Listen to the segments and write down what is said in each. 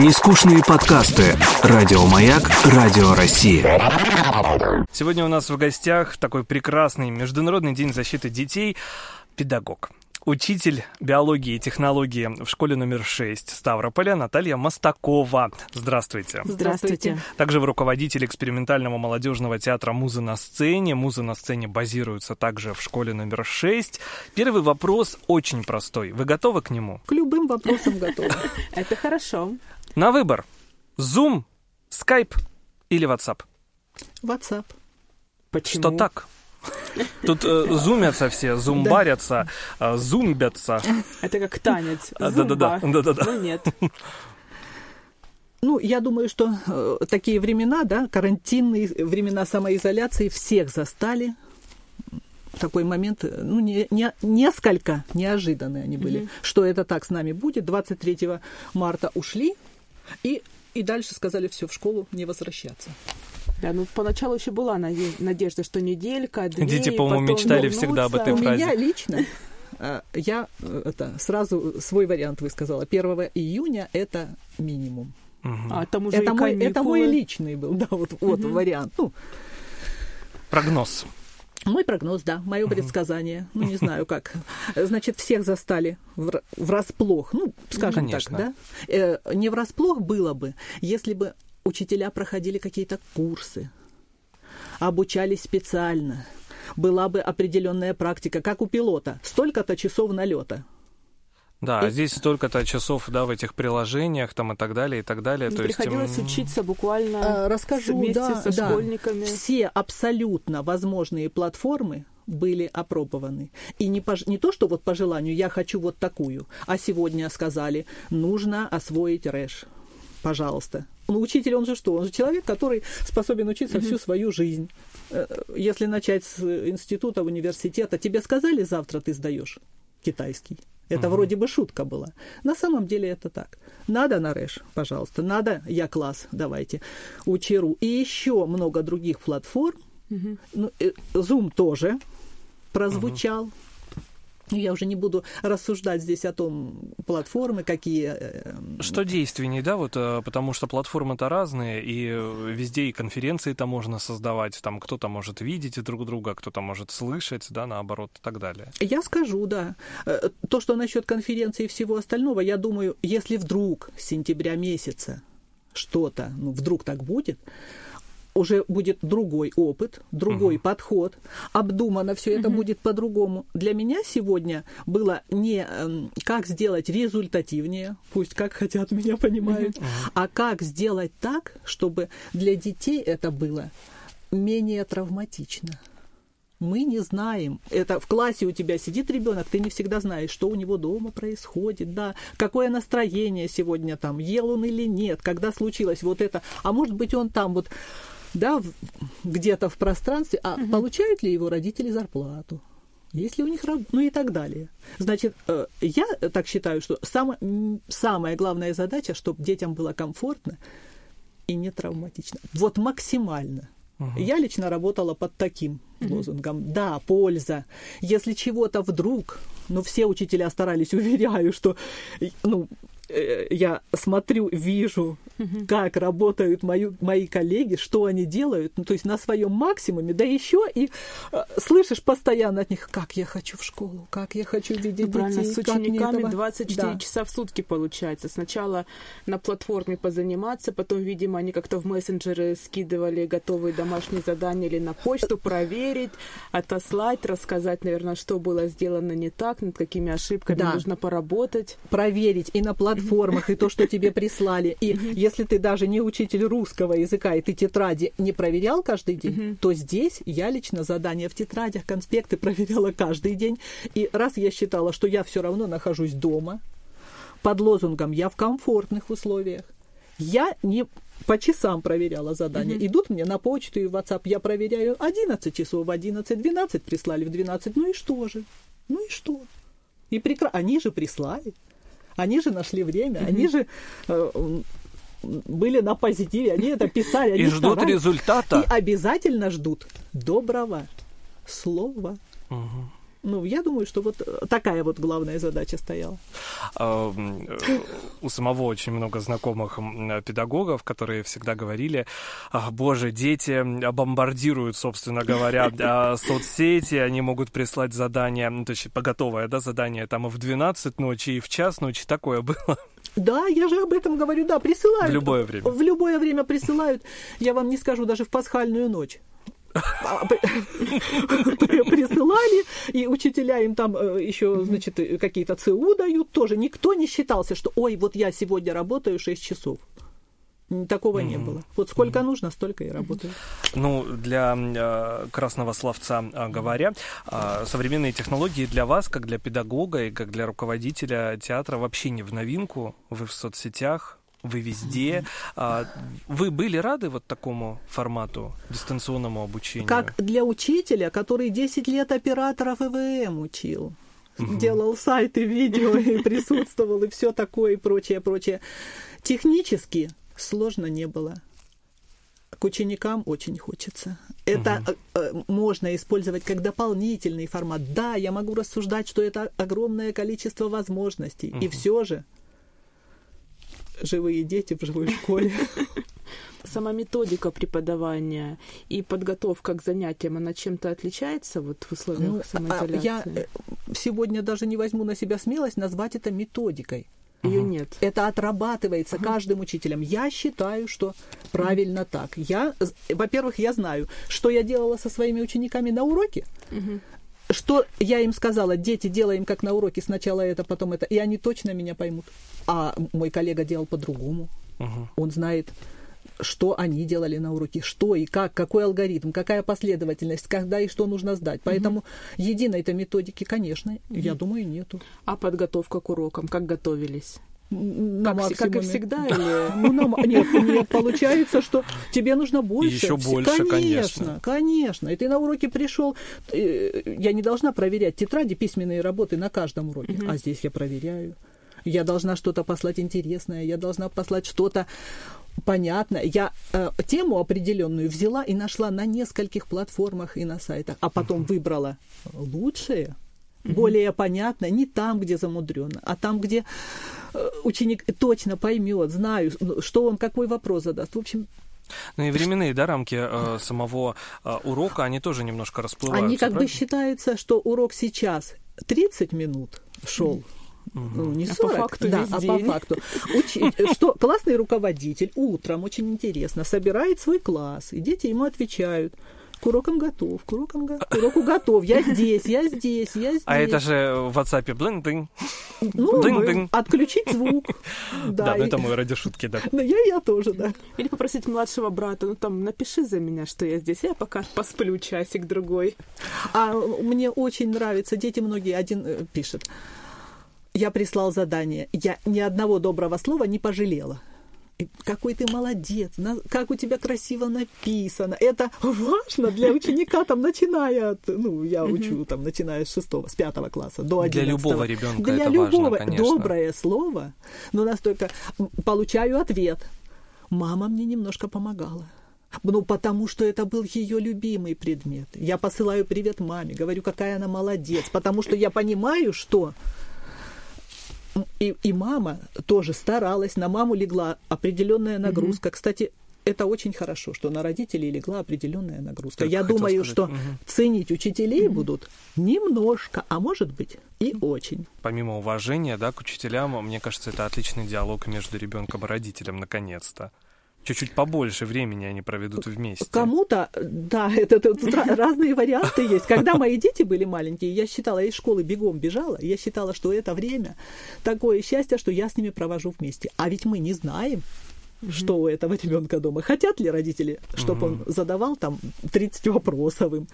Нескучные подкасты. Радиомаяк. Радио России. Сегодня у нас в гостях такой прекрасный Международный день защиты детей. Педагог. Учитель биологии и технологии в школе номер 6 Ставрополя Наталья Мостакова. Здравствуйте. Здравствуйте. Также вы руководитель экспериментального молодежного театра «Музы на сцене». «Музы на сцене» базируются также в школе номер 6. Первый вопрос очень простой. Вы готовы к нему? К любым вопросам готовы. Это хорошо. На выбор. Zoom, Skype или WhatsApp? WhatsApp. Почему? Что так? Тут э, зумятся все, зумбарятся, э, зумбятся. Это как танец. А, Да-да-да. Ну нет. Ну, я думаю, что э, такие времена, да, карантинные времена самоизоляции всех застали. Такой момент, э, ну, не, не- несколько неожиданные они были, что это так с нами будет. 23 марта ушли и, и дальше сказали, все, в школу не возвращаться. Да, ну поначалу еще была наде- надежда, что неделька, две, Дети, по-моему, потом мечтали вернутся. всегда об этой У фразе. меня лично, э, я э, это, сразу свой вариант высказала. 1 июня это минимум. А там уже Это и мой, это мой личный был, да, вот, вот вариант. Ну, Прогноз. Мой прогноз, да, мое предсказание. Ну, не знаю как. Значит, всех застали вра- врасплох. Ну, скажем Конечно. так, да. Э, не врасплох было бы, если бы учителя проходили какие-то курсы, обучались специально, была бы определенная практика, как у пилота, столько-то часов налета. Да, И- здесь столько-то часов, да, в этих приложениях там и так далее, и так далее. Ну, То есть, Приходилось м, учиться буквально А, расскажу, вместе да, со да. школьниками. Все абсолютно возможные платформы были опробованы. И не, пож- не то, что вот по желанию я хочу вот такую, а сегодня сказали, нужно освоить рэш. Пожалуйста. Ну, учитель, он же что? Он же человек, который способен учиться всю свою жизнь. Э, Если начать с института, университета, тебе сказали, завтра ты сдаешь китайский. Это вроде бы шутка была. На самом деле это так. Надо на рэш, пожалуйста. Надо я класс, давайте. Учеру. И еще много других платформ. Ну, э, Zoom тоже прозвучал. Я уже не буду рассуждать здесь о том, платформы какие. э, Что действенней, да, вот, э, потому что платформы-то разные, и э, везде и конференции-то можно создавать, там кто-то может видеть друг друга, кто-то может слышать, да, наоборот, и так далее. Я скажу, да. То, что насчет конференции и всего остального, я думаю, если вдруг с сентября месяца что-то, ну, вдруг так будет, уже будет другой опыт, другой подход, обдумано все это будет по-другому. Для меня сегодня было не эм, как сделать результативнее, пусть как хотят меня понимают, а как сделать так, чтобы для детей это было менее травматично. Мы не знаем. Это в классе у тебя сидит ребенок, ты не всегда знаешь, что у него дома происходит, да, какое настроение сегодня там, ел он или нет, когда случилось вот это. А может быть, он там вот, да, где-то в пространстве, а получают ли его родители зарплату? Есть ли у них раб- ну и так далее. Значит, э, я так считаю, что само- м, самая главная задача, чтобы детям было комфортно и не травматично. Вот максимально. Я лично работала под таким лозунгом. Да, польза. Если чего-то вдруг, ну, все учителя старались, уверяю, что, ну, я смотрю, вижу, как работают мои, мои коллеги, что они делают, ну, то есть на своем максимуме, да еще и э, слышишь постоянно от них, как я хочу в школу, как я хочу видеть Ну, детей, с учениками этого- 24 Да. часа в сутки получается. Сначала на платформе позаниматься, потом, видимо, они как-то в мессенджеры скидывали готовые домашние задания или на почту проверить, отослать, рассказать, наверное, что было сделано не так, над какими ошибками Да. нужно поработать. проверить и на платформах, и то, что тебе прислали. И если ты даже не учитель русского языка, и ты тетради не проверял каждый день, то здесь я лично задания в тетрадях, конспекты проверяла каждый день. И раз я считала, что я все равно нахожусь дома, под лозунгом «я в комфортных условиях», я не по часам проверяла задания. Идут мне на почту и в WhatsApp, я проверяю 11 часов, в 11, 12 прислали, в 12, ну и что же? Ну и что? И прекра... Они же прислали. Они же нашли время, они же э, были на позитиве, они это писали. И они ждут старались. результата. И обязательно ждут доброго слова. Ну, я думаю, что вот такая вот главная задача стояла. А, у самого очень много знакомых педагогов, которые всегда говорили, боже, дети бомбардируют, собственно говоря, а соцсети, они могут прислать задание, ну, то есть готовое, да, задание там и в 12 ночи, и в час ночи, такое было. Да, я же об этом говорю, да, присылают. В любое время. В любое время присылают. Я вам не скажу, даже в пасхальную ночь. А, присылали, и учителя им там э, еще, значит, какие-то ЦУ дают тоже. Никто не считался, что, ой, вот я сегодня работаю 6 часов. Такого mm-hmm. не было. Вот сколько mm-hmm. нужно, столько и работаю. Ну, для э, красного словца э, говоря, э, современные технологии для вас, как для педагога и как для руководителя театра, вообще не в новинку. Вы в соцсетях, вы везде. А, вы были рады вот такому формату дистанционному обучению? Как для учителя, который 10 лет операторов ИВМ учил. Угу. Делал сайты, видео и присутствовал, и все такое, и прочее, прочее. Технически сложно не было. К ученикам очень хочется. Это угу. можно использовать как дополнительный формат. Да, я могу рассуждать, что это огромное количество возможностей. Угу. И все же живые дети в живой школе. Сама методика преподавания и подготовка к занятиям, она чем-то отличается вот в условиях ну, самоизоляции? Я э, сегодня даже не возьму на себя смелость назвать это методикой. Ее нет. Это отрабатывается uh каждым учителем. Я считаю, что правильно так. Я, во-первых, я знаю, что я делала со своими учениками на уроке. uh Что я им сказала, дети, делаем как на уроке, сначала это, потом это, и они точно меня поймут. А мой коллега делал по-другому. uh Он знает, что они делали на уроке, что и как, какой алгоритм, какая последовательность, когда и что нужно сдать. Поэтому mm-hmm. единой этой методики, конечно, mm-hmm. я думаю, нету. А подготовка к урокам, как готовились? На как, как и всегда? Или... Ну, на... Нет, нет, получается, что тебе нужно больше. Еще больше, конечно. Конечно, конечно. И ты на уроке пришел, э, я не должна проверять тетради, письменные работы на каждом уроке, угу. а здесь я проверяю. Я должна что-то послать интересное, я должна послать что-то понятно. Я э, тему определенную взяла и нашла на нескольких платформах и на сайтах, а потом выбрала лучшее, более понятно, не там, где замудрено, а там, где э, ученик точно поймет, знаю, ну, что он какой вопрос задаст. В общем, ну и временные, да, рамки э, самого э, урока, они тоже немножко расплываются. Они как правильно? бы считается, что урок сейчас 30 минут шел. Mm ну, не 40, а по факту да, а день. по факту. Учить, что классный руководитель утром, очень интересно, собирает свой класс, и дети ему отвечают к урокам готов, к урокам готов, к уроку готов, я здесь, я здесь, я здесь. А это же в WhatsApp блин дынь ну, дынь -дынь. отключить звук. Да, да ну это мой ради шутки, да. Ну, я, я тоже, да. Или попросить младшего брата, ну, там, напиши за меня, что я здесь, я пока посплю часик-другой. А мне очень нравится, дети многие, один э, пишет, я прислал задание. Я ни одного доброго слова не пожалела. Какой ты молодец, как у тебя красиво написано. Это важно для ученика, там, начиная от, ну, я учу, там, начиная с шестого, с пятого класса до одиннадцатого. Для любого ребенка для это любого. важно, конечно. Доброе слово, но настолько получаю ответ. Мама мне немножко помогала. Ну, потому что это был ее любимый предмет. Я посылаю привет маме, говорю, какая она молодец, потому что я понимаю, что и, и мама тоже старалась, на маму легла определенная нагрузка. Угу. Кстати, это очень хорошо, что на родителей легла определенная нагрузка. Я думаю, сказать. что угу. ценить учителей угу. будут немножко, а может быть и очень. Помимо уважения, да, к учителям, мне кажется, это отличный диалог между ребенком и родителем, наконец-то чуть-чуть побольше времени они проведут вместе. Кому-то, да, это, это тут разные варианты есть. Когда мои дети были маленькие, я считала, я из школы бегом бежала, я считала, что это время такое счастье, что я с ними провожу вместе. А ведь мы не знаем, что у этого ребенка дома. Хотят ли родители, чтобы он задавал там 30 вопросов им?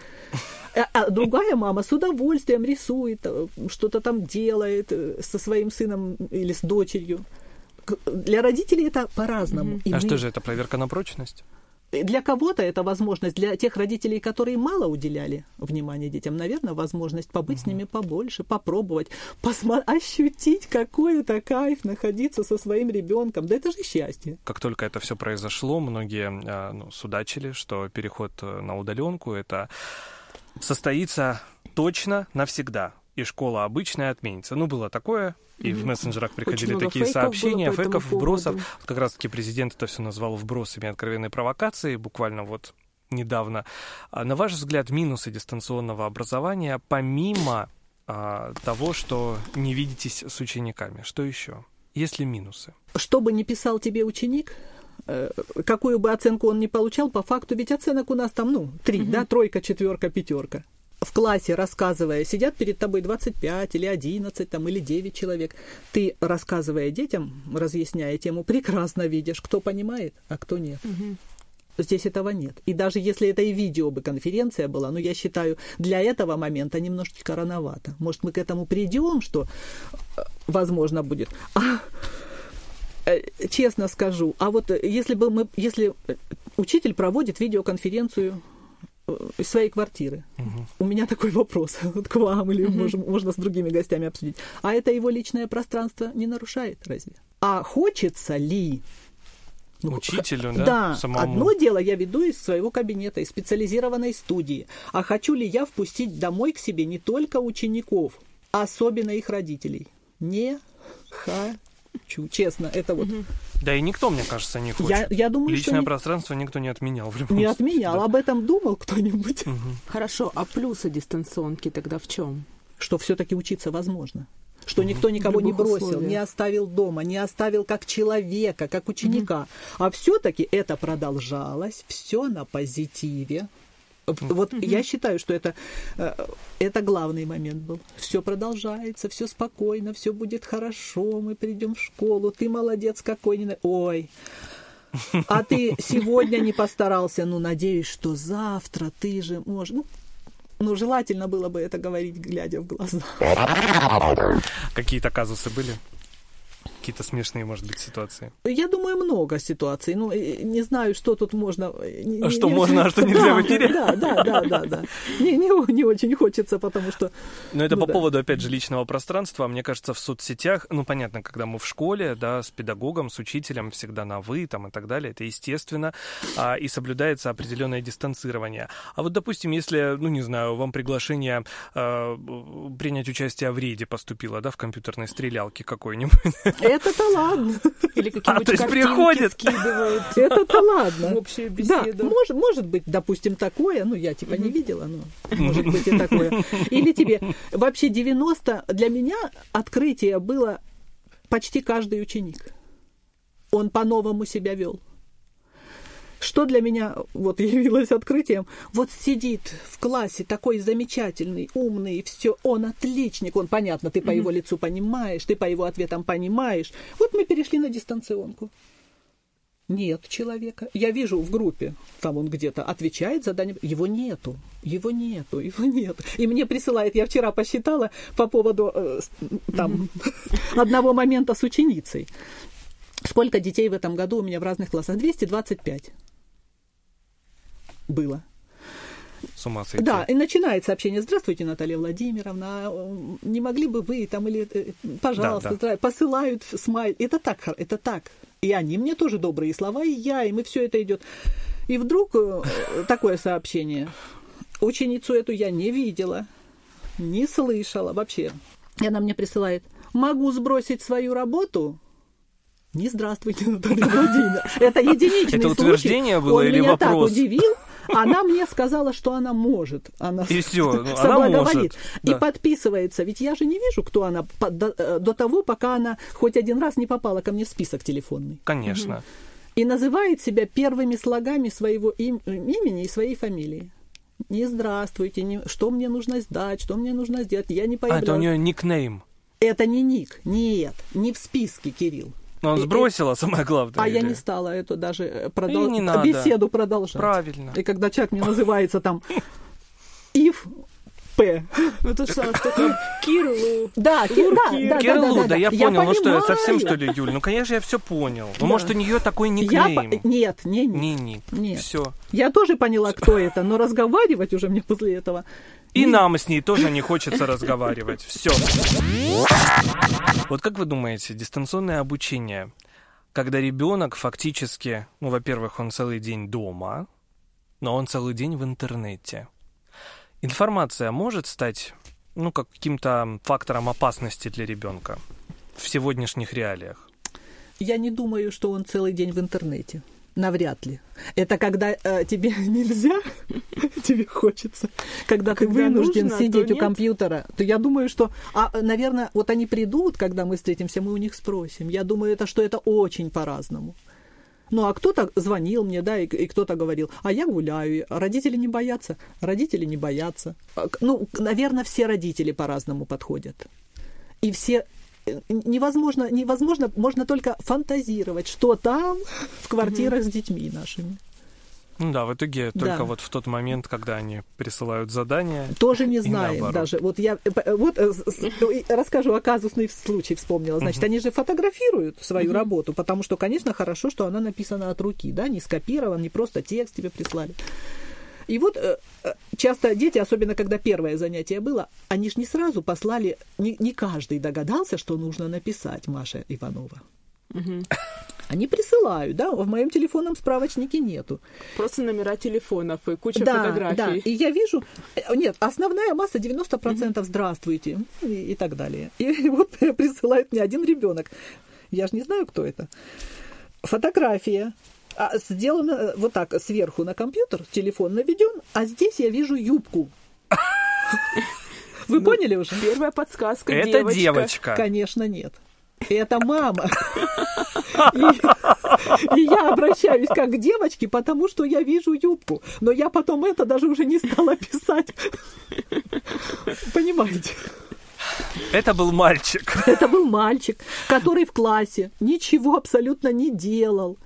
А, а другая мама с удовольствием рисует, э, что-то там делает э, со своим сыном или с дочерью для родителей это по-разному. Mm-hmm. А мы... что же это, проверка на прочность? Для кого-то это возможность, для тех родителей, которые мало уделяли внимания детям, наверное, возможность побыть mm-hmm. с ними побольше, попробовать, посмо- ощутить, какой это кайф находиться со своим ребенком. Да это же счастье. Как только это все произошло, многие а, ну, судачили, что переход э, на удаленку это состоится точно навсегда. И школа обычная отменится. Ну, было такое, и в мессенджерах приходили много такие фейков сообщения, было по этому фейков, вбросов. поводу. Вот как раз-таки президент это все назвал вбросами откровенной провокации, буквально вот недавно. А на ваш взгляд, минусы дистанционного образования, помимо а, того, что не видитесь с учениками, что еще? Есть ли минусы? Что бы ни писал тебе ученик, э, какую бы оценку он ни получал, по факту, ведь оценок у нас там, ну, три, да, тройка, четверка, пятерка. В классе, рассказывая, сидят перед тобой 25 или 11 там, или 9 человек. Ты, рассказывая детям, разъясняя тему, прекрасно видишь, кто понимает, а кто нет. Здесь этого нет. И даже если это и видео бы конференция была, ну, я считаю, для этого момента немножечко рановато. Может, мы к этому придем, что э, возможно будет. А, э, честно скажу, а вот э, если бы мы, если учитель проводит видеоконференцию из своей квартиры, у меня такой вопрос вот к вам или можем- можно с другими гостями обсудить. А это его личное пространство не нарушает разве? А хочется ли ну, Учителю, х- да, самому? одно дело я веду из своего кабинета, из специализированной студии. А хочу ли я впустить домой к себе не только учеников, а особенно их родителей? Не хочу. Честно, это вот Да и никто, мне кажется, не хочет. Я- я думаю, что Личное не- пространство никто не отменял в любом не случае, отменял. да. Об этом думал кто-нибудь? Хорошо, а плюсы дистанционки тогда в чем? Что все-таки учиться возможно. Что никто никого не бросил, условиях. не оставил дома, не оставил как человека, как ученика. А все-таки это продолжалось, все на позитиве. Вот я считаю, что это, э, это главный момент был. Все продолжается, все спокойно, все будет хорошо, мы придем в школу, ты молодец какой. не на- Ой, а ты сегодня не постарался, ну, надеюсь, что завтра ты же можешь. Ну, ну, желательно было бы это говорить, глядя в глаза. Какие-то казусы были? Какие-то смешные, может быть, ситуации? Я думаю, много ситуаций. Ну, не знаю, что тут можно... э, А что не- можно, а что нельзя Да, эфире? Да, да, да, да, да. Не, не, не очень хочется, потому что... Но это Ну по да. поводу, опять же, личного пространства. Мне кажется, в соцсетях, ну, понятно, когда мы в школе, да, с педагогом, с учителем, всегда на «вы» там и так далее, это естественно, а, и соблюдается определенное дистанцирование. А вот, допустим, если, ну, не знаю, вам приглашение а, принять участие в рейде поступило, да, в компьютерной стрелялке какой-нибудь, Это-то ладно. Или какие-нибудь А, то есть приходит? скидывают Это-то ладно. в общую Да, беседу. может, может быть, допустим, такое, ну, я типа не видела, но может быть и такое. Или тебе, вообще 90, для меня открытие было почти каждый ученик. Он по-новому себя вел. Что для меня вот явилось открытием? Вот сидит в классе такой замечательный, умный, все, он отличник, он понятно, ты по его лицу понимаешь, ты по его ответам понимаешь. Вот мы перешли на дистанционку. Нет человека. Я вижу в группе, там он где-то отвечает задание, его нету, его нету, его нет. И мне присылает, я вчера посчитала по поводу э, там одного момента с ученицей. Сколько детей в этом году у меня в разных классах? 225 было. с ума сойти. Да, и начинается общение. Здравствуйте, Наталья Владимировна. Не могли бы вы там или э, пожалуйста, Да, да. посылают смайл. Это так, это так. И они мне тоже добрые слова, и я, и мы все это идет. И вдруг э, такое сообщение. Ученицу эту я не видела, не слышала вообще. И она мне присылает. Могу сбросить свою работу? Не здравствуйте, Наталья Владимировна. Это единичный Это случай. утверждение было Он или меня вопрос? так удивил. Она мне сказала, что она может. Она И всё, ну, она может, И да. подписывается. Ведь я же не вижу, кто она до, э, до того, пока она хоть один раз не попала ко мне в список телефонный. Конечно. И называет себя первыми слогами своего им- имени и своей фамилии. Не здравствуйте, не, что мне нужно сдать, что мне нужно сделать, я не А, это у нее никнейм. Это не ник, нет, не в списке, Кирилл. Но он и- сбросила, самое главное. А я или- не стала эту даже э, продол- не надо. беседу продолжать. Правильно. И когда человек мне называется там Ив П. Ну тут что, Кирлу. Да, Ки- да, да, да, Кирлу, да, да, да, я понял. Ну что, я понимаю. совсем что ли, Юль? Ну, конечно, я все понял. Ну, Да. может, у нее такой Я никнейм. по- Нет, не, не. Не ник. Нет. Все. Я тоже поняла, кто это, но разговаривать уже мне после этого. И нам с ней тоже не хочется разговаривать. Все. Вот как вы думаете, дистанционное обучение, когда ребенок фактически, ну, во-первых, он целый день дома, но он целый день в интернете. Информация может стать ну, каким-то фактором опасности для ребенка в сегодняшних реалиях? Я не думаю, что он целый день в интернете. Навряд ли. Это когда э, тебе нельзя, тебе хочется. Когда, ты вынужден то сидеть у компьютера, то я думаю, что, а, наверное, вот они придут, когда мы встретимся, мы у них спросим. Я думаю, это что это очень по-разному. Ну, а кто-то звонил мне, да, и, и кто-то говорил, а я гуляю, а родители не боятся, родители не боятся. А, Ну, наверное, все родители по-разному подходят. И все невозможно, невозможно, можно только фантазировать, что там в квартирах с детьми нашими. Ну да, в итоге Да. только вот в тот момент, когда они присылают задание. Тоже не знаем наоборот. даже. Вот я э, вот э, и расскажу о казусный случай вспомнила. Значит, они же фотографируют свою работу, потому что, конечно, хорошо, что она написана от руки, да, не скопирован, не просто текст тебе прислали. И вот э, э, часто дети, особенно когда первое занятие было, они ж не сразу послали, не, не каждый догадался, что нужно написать Маша Иванова. Они присылают, да, в моем телефонном справочнике нету. Просто номера телефонов и куча Да, фотографий. да. И я вижу, э, нет, основная масса 90% здравствуйте и, и так далее. И вот присылает мне один ребенок. Я же не знаю, кто это. Фотография. А, сделана э, вот так сверху на компьютер, телефон наведен, а здесь я вижу юбку. Вы поняли уже? Первая подсказка. Это девочка. Конечно, нет. Это мама. И, и я обращаюсь как к девочке, потому что я вижу юбку. Но я потом это даже уже не стала писать. Понимаете? Это был мальчик. Это был мальчик, который в классе ничего абсолютно не делал.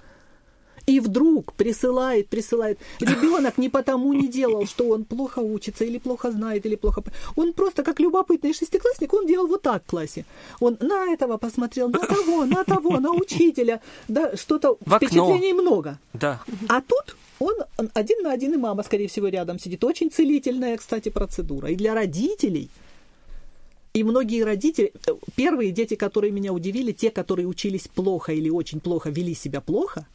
И вдруг присылает, присылает. Ребенок не потому не делал, что он плохо учится или плохо знает, или плохо... Он просто, как любопытный шестиклассник, он делал вот так в классе. Он на этого посмотрел, на того, на того, на учителя. Да, что-то впечатлений много. Да. А тут он один на один, и мама, скорее всего, рядом сидит. Очень целительная, кстати, процедура. И для родителей, и многие родители, э, первые дети, которые меня удивили, те, которые учились плохо или очень плохо, вели себя плохо,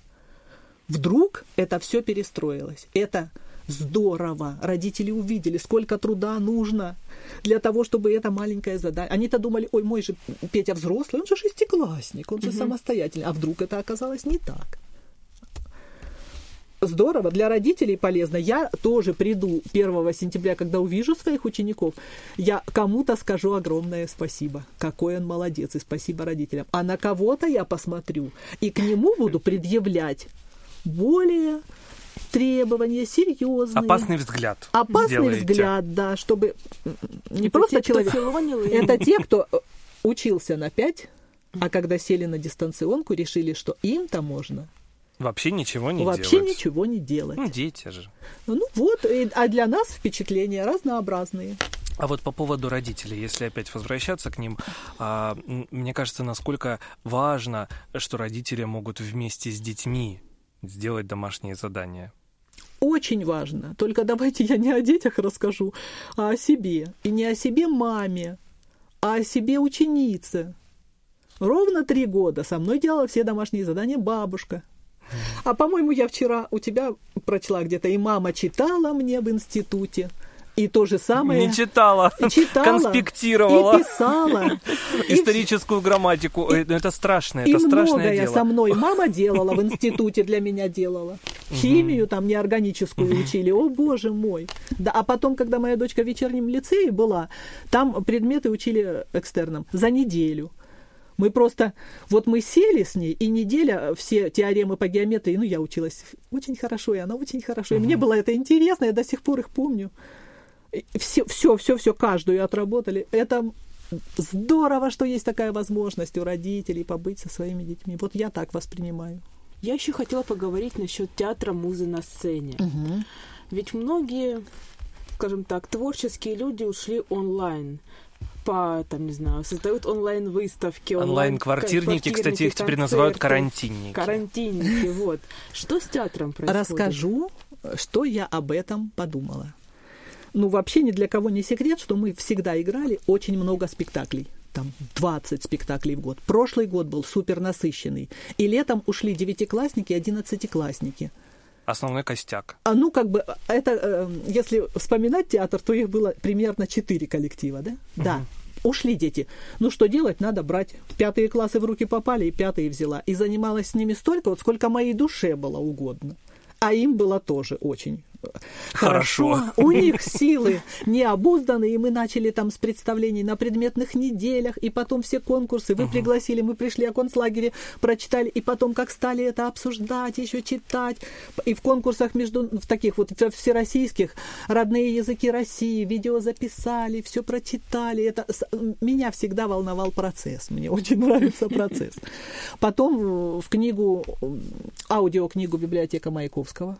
вдруг это все перестроилось. Это здорово. Родители увидели, сколько труда нужно для того, чтобы это маленькое задание. Они-то думали, ой, мой же Петя взрослый, он же шестиклассник, он же самостоятельный. А вдруг это оказалось не так. Здорово, для родителей полезно. Я тоже приду 1 сентября, когда увижу своих учеников, я кому-то скажу огромное спасибо. Какой он молодец, и спасибо родителям. А на кого-то я посмотрю, и к нему буду предъявлять более требования серьезные. Опасный взгляд. Опасный сделаете. взгляд, да, чтобы не Это просто те, человек. филонил и- Это те, кто э, учился на 5, а когда сели на дистанционку, решили, что им-то можно Вообще ничего не вообще делать. ничего не делать. Ну, дети же. Ну вот, и- а для нас впечатления разнообразные. А вот по поводу родителей, если опять возвращаться к ним, а, мне кажется, насколько важно, что родители могут вместе с детьми сделать домашние задания. Очень важно. Только давайте я не о детях расскажу, а о себе. И не о себе маме, а о себе ученице. Ровно три года со мной делала все домашние задания бабушка. А по-моему, я вчера у тебя прочла где-то, и мама читала мне в институте. И то же самое. Не читала, читала, конспектировала И писала. Историческую грамматику. Ну это страшно, И это страшное дело. со мной мама делала в институте для меня делала. Химию там неорганическую учили. О, боже мой. Да, а потом, когда моя дочка в вечернем лицее была, там предметы учили экстерном за неделю. Мы просто, вот мы сели с ней, и неделя все теоремы по геометрии, ну, я училась очень хорошо, и она очень хорошо, и мне было это интересно, я до сих пор их помню. Все, все, все, все, каждую отработали. Это здорово, что есть такая возможность у родителей побыть со своими детьми. Вот я так воспринимаю. Я еще хотела поговорить насчет театра музы на сцене. Ведь многие, скажем так, творческие люди ушли онлайн по, там, не знаю, создают онлайн-выставки. Онлайн-квартирники, кстати, их теперь называют карантинники. Карантинники, вот. Что с театром происходит? Расскажу, что я об этом подумала. Ну, вообще ни для кого не секрет, что мы всегда играли очень много спектаклей. Там 20 спектаклей в год. Прошлый год был супер насыщенный. И летом ушли девятиклассники и одиннадцатиклассники. Основной костяк. А ну, как бы, это, э, если вспоминать театр, то их было примерно четыре коллектива, да? Да. Ушли дети. Ну, что делать? Надо брать. Пятые классы в руки попали, и пятые взяла. И занималась с ними столько, вот сколько моей душе было угодно. А им было тоже очень Хорошо. У них силы необузданы, и мы начали там с представлений на предметных неделях, и потом все конкурсы. Вы пригласили, мы пришли о концлагере, прочитали, и потом как стали это обсуждать, еще читать. И в конкурсах между, в таких вот всероссийских, родные языки России, видео записали, все прочитали. Это меня всегда волновал процесс. Мне очень нравится процесс. Потом в книгу, аудиокнигу библиотека Маяковского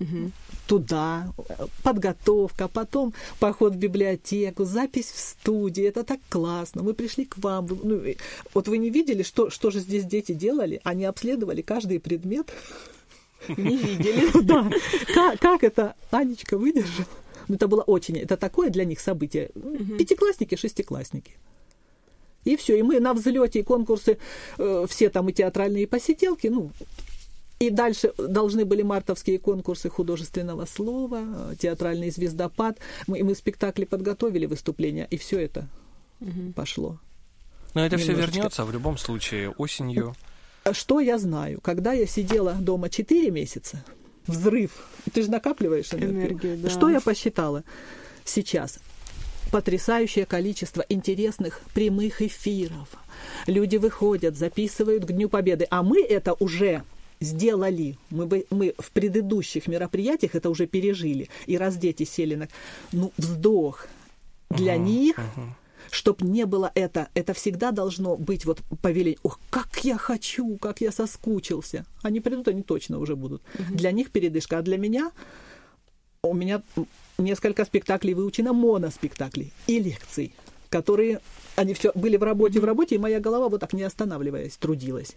Угу. Туда, подготовка, потом поход в библиотеку, запись в студии. Это так классно. Мы пришли к вам. Ну, вот вы не видели, что, что же здесь дети делали? Они обследовали каждый предмет. Не видели. Да. Как, это Анечка выдержала? Ну, это было очень... Это такое для них событие. Пятиклассники, шестиклассники. И все, и мы на взлете и конкурсы, э, все там и театральные посиделки, ну, и дальше должны были мартовские конкурсы художественного слова, театральный звездопад. Мы, мы спектакли подготовили, выступления, и все это угу. пошло. Но это все вернется в любом случае осенью. Что я знаю? Когда я сидела дома 4 месяца, взрыв, ты же накапливаешь энергию. энергию да. Что я посчитала сейчас? Потрясающее количество интересных прямых эфиров. Люди выходят, записывают к Дню Победы, а мы это уже сделали. Мы, бы, мы в предыдущих мероприятиях это уже пережили. И раз дети сели на... Ну, вздох. Для uh-huh, них... Uh-huh чтоб не было это, это всегда должно быть вот повеление. Ох, как я хочу, как я соскучился. Они придут, они точно уже будут. Угу. Для них передышка, а для меня у меня несколько спектаклей выучено моноспектаклей и лекций, которые они все были в работе, в работе, и моя голова вот так не останавливаясь трудилась.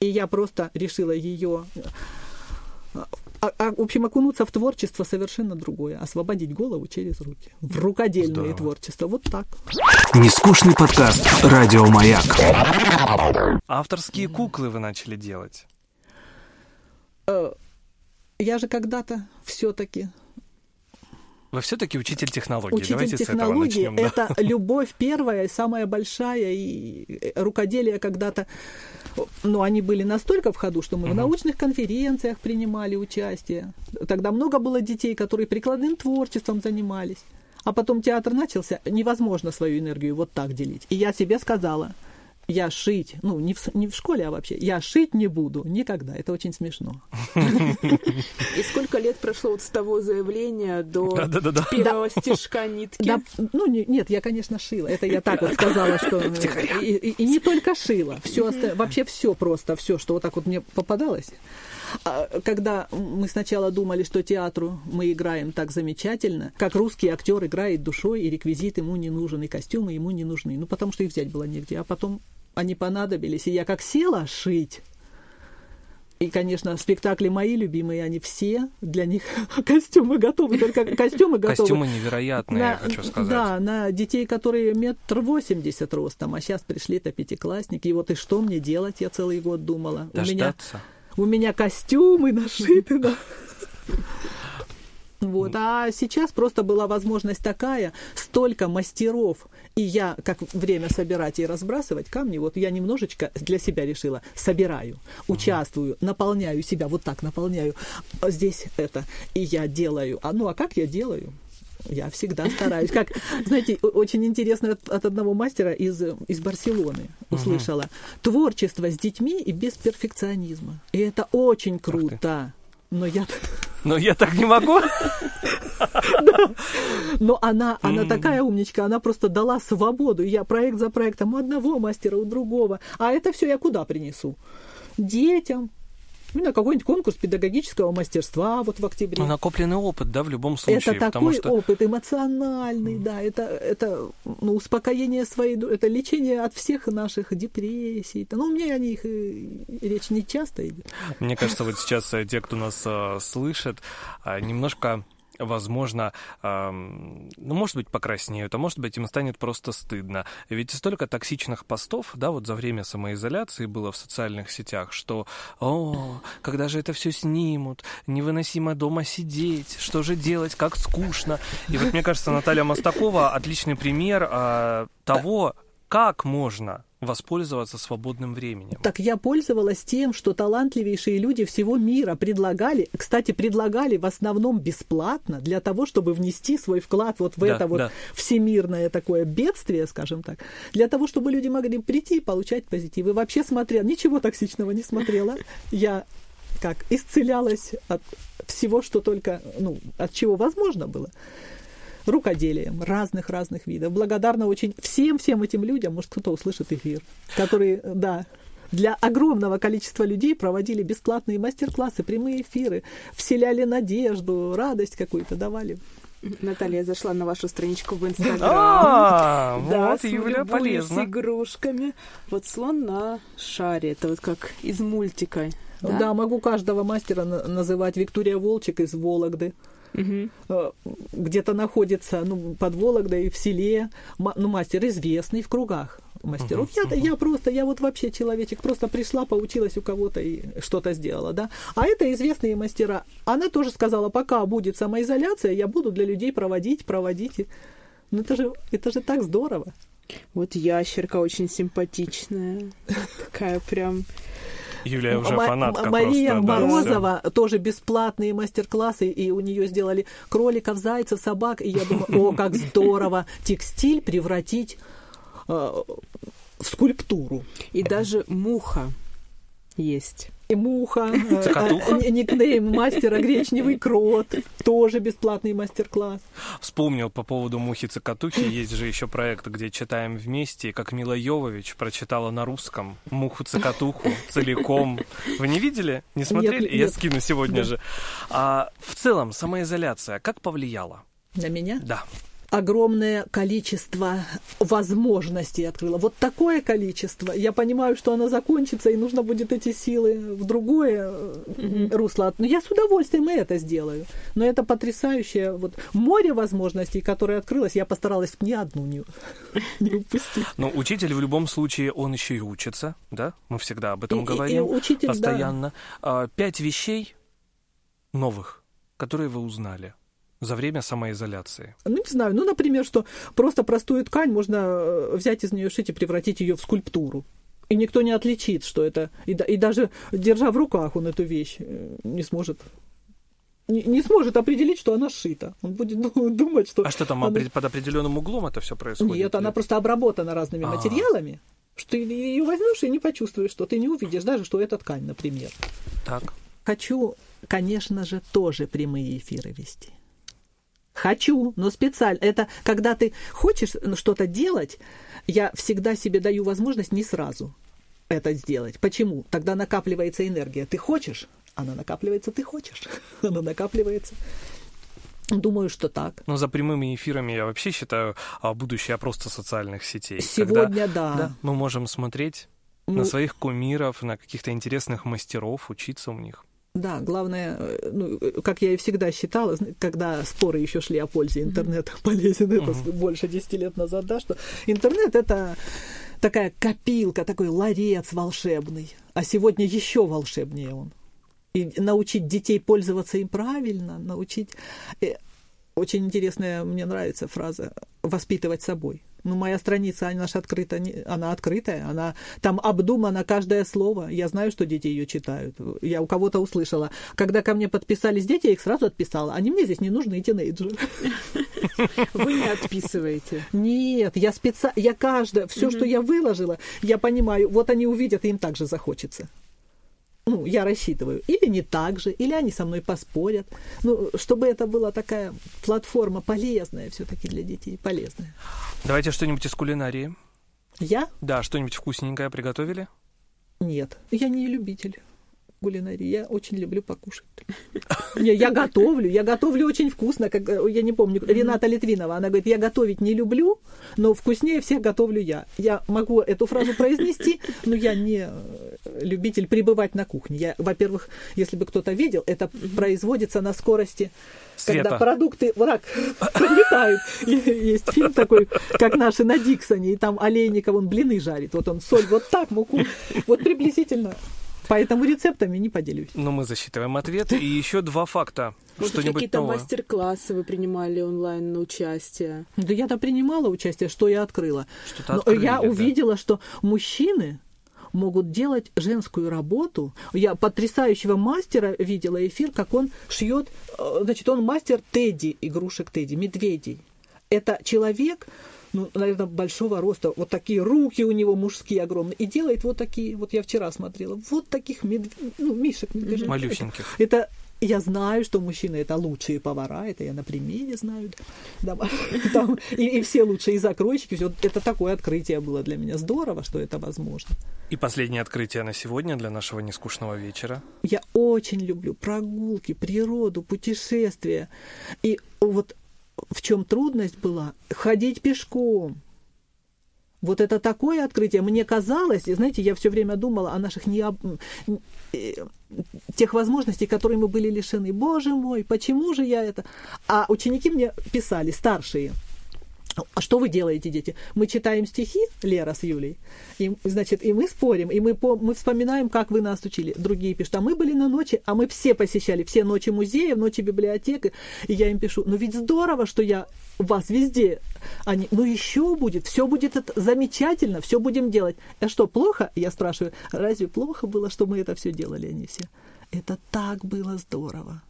И я просто решила ее а, а, в общем, окунуться в творчество совершенно другое. Освободить голову через руки. В рукодельное Здорово. творчество. Вот так. Нескучный подкаст «Радио Маяк». Авторские куклы вы начали делать. Э, я же когда-то все-таки вы все-таки учитель технологий. Учитель Давайте технологий с этого начнем. Это да. любовь первая, самая большая, и рукоделие когда-то, ну, они были настолько в ходу, что мы угу. в научных конференциях принимали участие. Тогда много было детей, которые прикладным творчеством занимались. А потом театр начался, невозможно свою энергию вот так делить. И я себе сказала, я шить, ну, не в, не в школе, а вообще, я шить не буду никогда. Это очень смешно. И сколько лет прошло вот с того заявления до первого стежка нитки? Ну, нет, я, конечно, шила. Это я так вот сказала, что... И не только шила. Все вообще все просто, все, что вот так вот мне попадалось. А, когда мы сначала думали, что театру мы играем так замечательно, как русский актер играет душой, и реквизит ему не нужен, и костюмы ему не нужны. Ну, потому что их взять было негде. А потом они понадобились. И я как села шить, и, конечно, спектакли мои любимые, они все, для них костюмы готовы, только костюмы готовы. Костюмы невероятные, на, я хочу сказать. Да, на детей, которые метр восемьдесят ростом, а сейчас пришли-то пятиклассники. И вот и что мне делать, я целый год думала. Дождаться. У меня, у меня костюмы нашиты, да. Вот. А сейчас просто была возможность такая, столько мастеров, и я, как время собирать и разбрасывать камни, вот я немножечко для себя решила, собираю, участвую, наполняю себя, вот так наполняю, а здесь это, и я делаю. А ну, а как я делаю? Я всегда стараюсь. Как, знаете, очень интересно от, от одного мастера из, из Барселоны услышала. Творчество с детьми и без перфекционизма. И это очень круто. Но я... Но я так не могу. Но она, она такая умничка, она просто дала свободу. Я проект за проектом у одного мастера, у другого. А это все я куда принесу? Детям, на какой-нибудь конкурс педагогического мастерства вот в октябре. Ну, накопленный опыт, да, в любом случае. Это такой что... опыт эмоциональный, mm. да, это, это ну, успокоение своей, это лечение от всех наших депрессий. Ну, у меня о них речь не часто идет. Мне кажется, вот сейчас э, те, кто нас э, слышит, э, немножко возможно, эм, ну, может быть, покраснеют, а может быть, им станет просто стыдно. Ведь столько токсичных постов, да, вот за время самоизоляции было в социальных сетях, что, о, когда же это все снимут, невыносимо дома сидеть, что же делать, как скучно. И вот мне кажется, Наталья Мостакова отличный пример э, того, как можно воспользоваться свободным временем. Так я пользовалась тем, что талантливейшие люди всего мира предлагали, кстати, предлагали в основном бесплатно для того, чтобы внести свой вклад вот в да, это вот да. всемирное такое бедствие, скажем так, для того, чтобы люди могли прийти и получать позитив. И вообще смотрела, ничего токсичного не смотрела. Я как исцелялась от всего, что только, ну, от чего возможно было рукоделием разных-разных видов. Благодарна очень всем-всем этим людям, может, кто-то услышит эфир, которые, да, для огромного количества людей проводили бесплатные мастер-классы, прямые эфиры, вселяли надежду, радость какую-то давали. Наталья, я зашла на вашу страничку в Инстаграм. А, вот, Юля, полезно. с игрушками. Вот слон на шаре. Это вот как из мультика. Да, да могу каждого мастера называть Виктория Волчек из Вологды угу. где-то находится ну, под Вологдой, в селе, ну, мастер известный в кругах мастеров. Uh-huh, я, uh-huh. я просто, я вот вообще человечек, просто пришла, поучилась у кого-то и что-то сделала, да. А это известные мастера. Она тоже сказала, пока будет самоизоляция, я буду для людей проводить, проводить. Ну это же, это же так здорово. Вот ящерка очень симпатичная, такая прям Юлия уже фанатка Мария просто, Морозова, да, тоже бесплатные мастер-классы, и у нее сделали кроликов, зайцев, собак, и я думаю, о, как здорово текстиль превратить э, в скульптуру. И даже муха есть. И муха, э, никнейм мастера гречневый крот, тоже бесплатный мастер-класс. Вспомнил по поводу мухи цикатухи, есть же еще проект, где читаем вместе, как Мила Йовович прочитала на русском муху цикатуху целиком. Вы не видели? Не смотрели? Нет, Я нет. скину сегодня да. же. А, в целом, самоизоляция как повлияла? На меня? Да огромное количество возможностей открыла. Вот такое количество. Я понимаю, что оно закончится, и нужно будет эти силы в другое mm-hmm. русло. Но я с удовольствием и это сделаю. Но это потрясающее вот море возможностей, которое открылось. Я постаралась ни одну не, не упустить. Но учитель в любом случае, он еще и учится, да? Мы всегда об этом и, говорим. И, и учитель, постоянно. Да. Пять вещей новых, которые вы узнали за время самоизоляции? Ну, не знаю. Ну, например, что просто простую ткань можно э, взять из нее шить и превратить ее в скульптуру. И никто не отличит, что это. И, и даже держа в руках он эту вещь э, не сможет не, не сможет определить, что она сшита. Он будет думать, что... А что там она... под определенным углом это все происходит? Нет, она просто обработана разными А-а-а. материалами, что ты ее возьмешь и не почувствуешь, что ты не увидишь даже, что это ткань, например. Так. Хочу, конечно же, тоже прямые эфиры вести. Хочу, но специально. Это когда ты хочешь что-то делать, я всегда себе даю возможность не сразу это сделать. Почему? Тогда накапливается энергия. Ты хочешь, она накапливается, ты хочешь. Она накапливается. Думаю, что так. Но за прямыми эфирами я вообще считаю а, будущее просто социальных сетей. Сегодня, да. да. Мы можем смотреть ну, на своих кумиров, на каких-то интересных мастеров, учиться у них. Да, главное, э, ну, как я и всегда считала, когда споры еще шли о пользе интернета mm-hmm. полезен, это mm-hmm. больше 10 лет назад, да, что интернет это такая копилка, такой ларец волшебный, а сегодня еще волшебнее он. И научить детей пользоваться им правильно, научить... Э, очень интересная, мне нравится фраза «воспитывать собой». Ну, моя страница, она же открыта, она открытая, она там обдумана каждое слово. Я знаю, что дети ее читают. Я у кого-то услышала. Когда ко мне подписались дети, я их сразу отписала. Они мне здесь не нужны, тинейджеры. Вы не отписываете? Нет, я специально, я каждое, все, что я выложила, я понимаю, вот они увидят, и им также захочется ну, я рассчитываю, или не так же, или они со мной поспорят. Ну, чтобы это была такая платформа полезная все-таки для детей, полезная. Давайте что-нибудь из кулинарии. Я? Да, что-нибудь вкусненькое приготовили? Нет, я не любитель. Кулинарии. Я очень люблю покушать. Я готовлю, я готовлю очень вкусно. Как, э, я не помню, Рената Литвинова, она говорит, я готовить не люблю, но вкуснее всех готовлю я. Я могу эту фразу произнести, но я не э, любитель пребывать на кухне. Я, во-первых, если бы кто-то видел, это производится на скорости Света. когда продукты враг прилетают. Есть фильм такой, как наши на Диксоне, и там Олейников, он блины жарит. Вот он соль вот так, муку. Вот приблизительно. Поэтому рецептами не поделюсь. Ну, мы засчитываем ответ. И еще два факта. Может, Что-нибудь какие-то мастер-классы вы принимали онлайн на участие? Да я-то принимала участие, что я открыла. Что-то Но открыли, я да. увидела, что мужчины могут делать женскую работу. Я потрясающего мастера видела эфир, как он шьет. э, Значит, он мастер Тедди, игрушек Тедди, медведей. Это человек, ну, наверное, большого роста, вот такие руки у него мужские огромные, и делает вот такие, вот я вчера смотрела, вот таких медв... ну, мишек медвежат. Малюсеньких. Это, это я знаю, что мужчины это лучшие повара, это я на примере знаю. Да, там, и, и все лучшие закройщики, все. Это такое открытие было для меня. Здорово, что это возможно. И последнее открытие на сегодня для нашего нескучного вечера. Я очень люблю прогулки, природу, путешествия. И вот в чем трудность была? Ходить пешком. Вот это такое открытие. Мне казалось, и знаете, я все время думала о наших необ... э, тех возможностей, которые мы были лишены. Боже мой, почему же я это? А ученики мне писали, старшие, а что вы делаете, дети? Мы читаем стихи, Лера с Юлей, и, значит, и мы спорим, и мы, по, мы вспоминаем, как вы нас учили. Другие пишут, а мы были на ночи, а мы все посещали, все ночи музея, ночи библиотеки. И я им пишу, ну ведь здорово, что я вас везде. Они, ну еще будет, все будет это замечательно, все будем делать. А что, плохо? Я спрашиваю, разве плохо было, что мы это все делали, они все? Это так было здорово.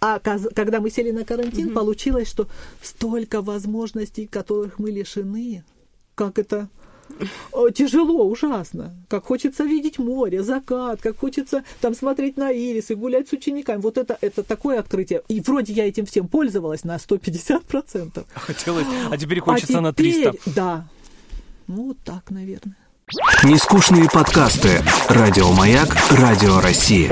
А каз- когда мы сели на карантин, получилось, что столько возможностей, которых мы лишены, как это о, тяжело, ужасно. Как хочется видеть море, закат, как хочется там смотреть на ирисы, гулять с учениками. Вот это, это такое открытие. И вроде я этим всем пользовалась на 150%. Хотелось, а теперь хочется а на теперь, 300. Да. Ну, вот так, наверное. Нескучные подкасты. Радио Маяк. Радио России.